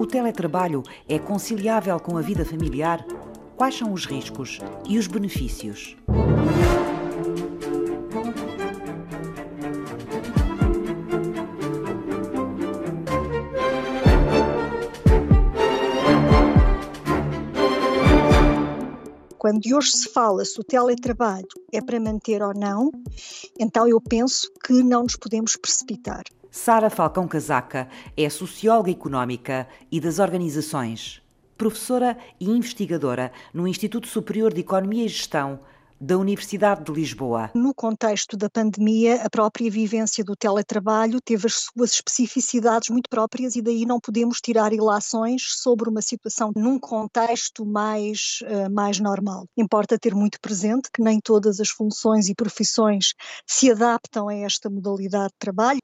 O teletrabalho é conciliável com a vida familiar? Quais são os riscos e os benefícios? quando hoje se fala se o teletrabalho é para manter ou não, então eu penso que não nos podemos precipitar. Sara Falcão Casaca é socióloga económica e das organizações, professora e investigadora no Instituto Superior de Economia e Gestão da Universidade de Lisboa. No contexto da pandemia, a própria vivência do teletrabalho teve as suas especificidades muito próprias e daí não podemos tirar ilações sobre uma situação num contexto mais, uh, mais normal. Importa ter muito presente que nem todas as funções e profissões se adaptam a esta modalidade de trabalho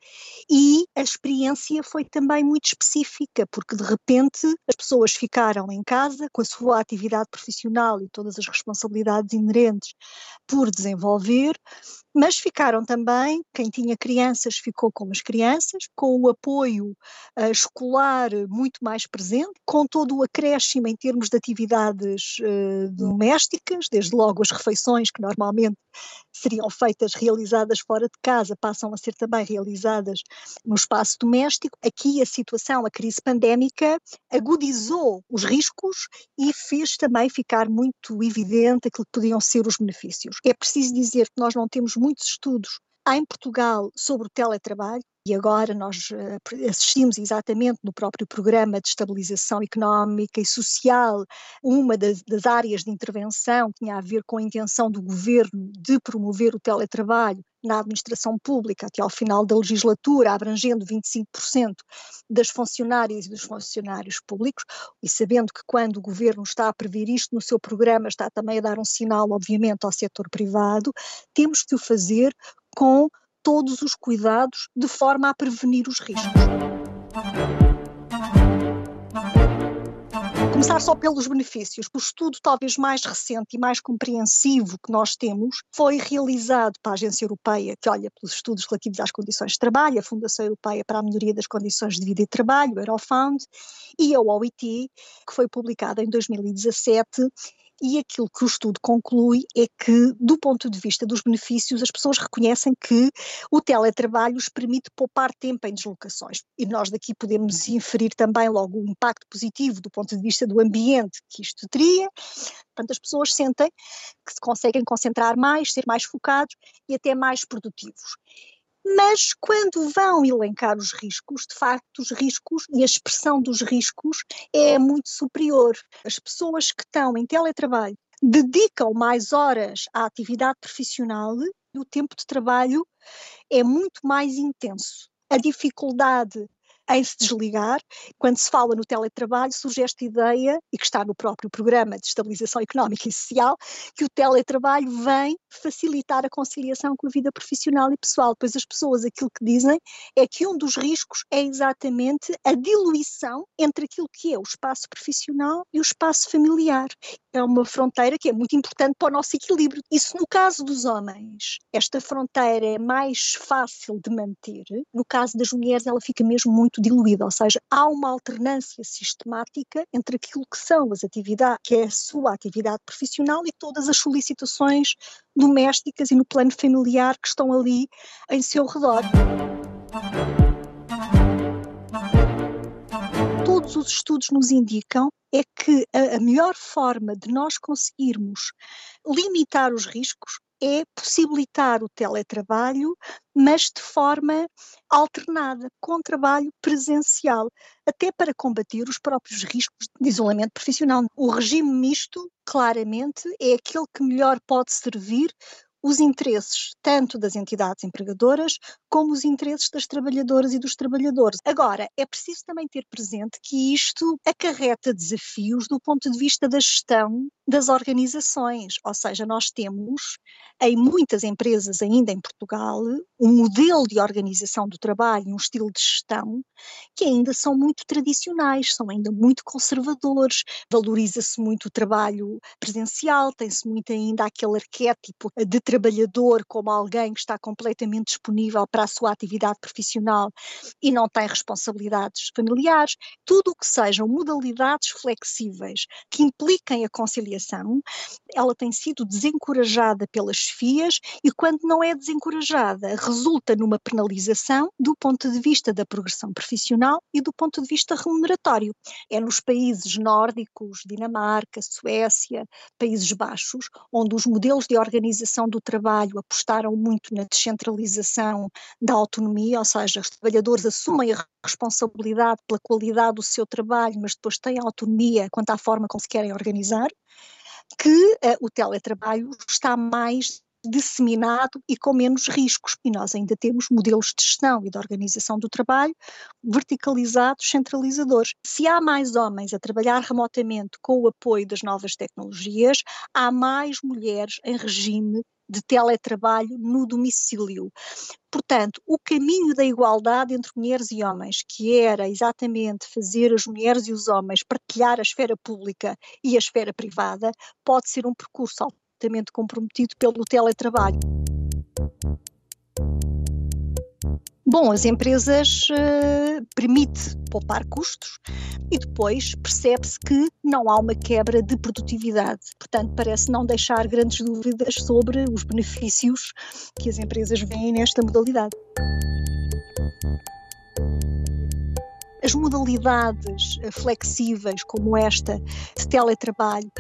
e a experiência foi também muito específica, porque de repente as pessoas ficaram em casa com a sua atividade profissional e todas as responsabilidades inerentes por desenvolver, mas ficaram também, quem tinha crianças ficou com as crianças, com o apoio uh, escolar muito mais presente, com todo o acréscimo em termos de atividades uh, domésticas, desde logo as refeições que normalmente seriam feitas, realizadas fora de casa, passam a ser também realizadas no espaço doméstico. Aqui a situação, a crise pandémica, agudizou os riscos e fez também ficar muito evidente aquilo que podiam ser os benefícios. É preciso dizer que nós não temos muitos estudos em Portugal sobre o teletrabalho, e agora nós eh, assistimos exatamente no próprio programa de estabilização económica e social, uma das, das, áreas de intervenção tinha a ver com a intenção do governo de promover o teletrabalho na administração pública até ao final da legislatura, abrangendo 25% das funcionárias e dos funcionários públicos, e sabendo que quando o governo está a prever isto no seu programa, está também a dar um sinal, obviamente, ao setor privado, temos que o fazer com todos os cuidados de forma a prevenir os riscos. Começar só pelos benefícios. O estudo talvez mais recente e mais compreensivo que nós temos foi realizado para a Agência Europeia, que olha pelos estudos relativos às condições de trabalho, a Fundação Europeia para a Melhoria das Condições de Vida e Trabalho, Eurofound, e a OIT, que foi publicada em 2017 e aquilo que o estudo conclui é que, do ponto de vista dos benefícios, as pessoas reconhecem que o teletrabalho os permite poupar tempo em deslocações. E nós daqui podemos inferir também logo o impacto positivo do ponto de vista do ambiente que isto teria. Portanto, as pessoas sentem que se conseguem concentrar mais, ser mais focados e até mais produtivos. Mas quando vão elencar os riscos, de facto, os riscos e a expressão dos riscos é muito superior. As pessoas que estão em teletrabalho dedicam mais horas à atividade profissional e o tempo de trabalho é muito mais intenso. A dificuldade em se desligar. Quando se fala no teletrabalho, surge esta ideia, e que está no próprio programa de estabilização económica e social, que o teletrabalho vem facilitar a conciliação com a vida profissional e pessoal. Pois as pessoas aquilo que dizem é que um dos riscos é exatamente a diluição entre aquilo que é o espaço profissional e o espaço familiar. É uma fronteira que é muito importante para o nosso equilíbrio. Isso no caso dos homens, esta fronteira é mais fácil de manter. No caso das mulheres, ela fica mesmo muito diluída, ou seja, há uma alternância sistemática entre aquilo que são as atividades, que é a sua atividade profissional e todas as solicitações domésticas e no plano familiar que estão ali em seu redor. Todos os estudos nos indicam é que a, melhor forma de nós conseguirmos limitar os riscos é possibilitar o teletrabalho, mas de forma alternada, com trabalho presencial, até para combater os próprios riscos de isolamento profissional. O regime misto, claramente, é aquele que melhor pode servir os interesses tanto das entidades empregadoras como os interesses das trabalhadoras e dos trabalhadores. Agora, é preciso também ter presente que isto acarreta desafios do ponto de vista da gestão das organizações, ou seja, nós temos em muitas empresas ainda em Portugal um modelo de organização do trabalho, um estilo de gestão que ainda são muito tradicionais, são ainda muito conservadores, valoriza-se muito o trabalho presencial, tem-se muito ainda aquele arquétipo de trabalhador como alguém que está completamente disponível para a sua atividade profissional e não tem responsabilidades familiares, tudo o que sejam modalidades flexíveis que impliquem a conciliação, ela tem sido desencorajada pelas FIAs e quando não é desencorajada, resulta numa penalização do ponto de vista da progressão profissional e do ponto de vista remuneratório. É nos países nórdicos, Dinamarca, Suécia, Países Baixos, onde os modelos de organização do trabalho apostaram muito na descentralização da autonomia, ou seja, os trabalhadores assumem a responsabilidade pela qualidade do seu trabalho, mas depois têm autonomia quanto à forma como se querem organizar, que uh, o teletrabalho está mais disseminado e com menos riscos. E nós ainda temos modelos de gestão e de organização do trabalho verticalizados, centralizadores. Se há mais homens a trabalhar remotamente com o apoio das novas tecnologias, há mais mulheres em regime de teletrabalho no domicílio. Portanto, o caminho da igualdade entre mulheres e homens, que era exatamente fazer as mulheres e os homens partilhar a esfera pública e a esfera privada, pode ser um percurso altamente comprometido pelo teletrabalho. Bom, as empresas uh, permite poupar custos e depois percebe-se que não há uma quebra de produtividade. Portanto, parece não deixar grandes dúvidas sobre os benefícios que as empresas veem nesta modalidade. As modalidades eh, flexíveis como esta de teletrabalho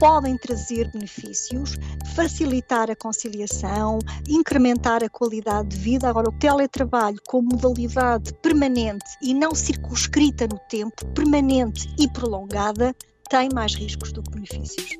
podem trazer benefícios, facilitar a conciliação, incrementar a qualidade de vida. Agora, o teletrabalho como modalidade permanente e não circunscrita no tempo, permanente e prolongada, tem mais riscos do que benefícios.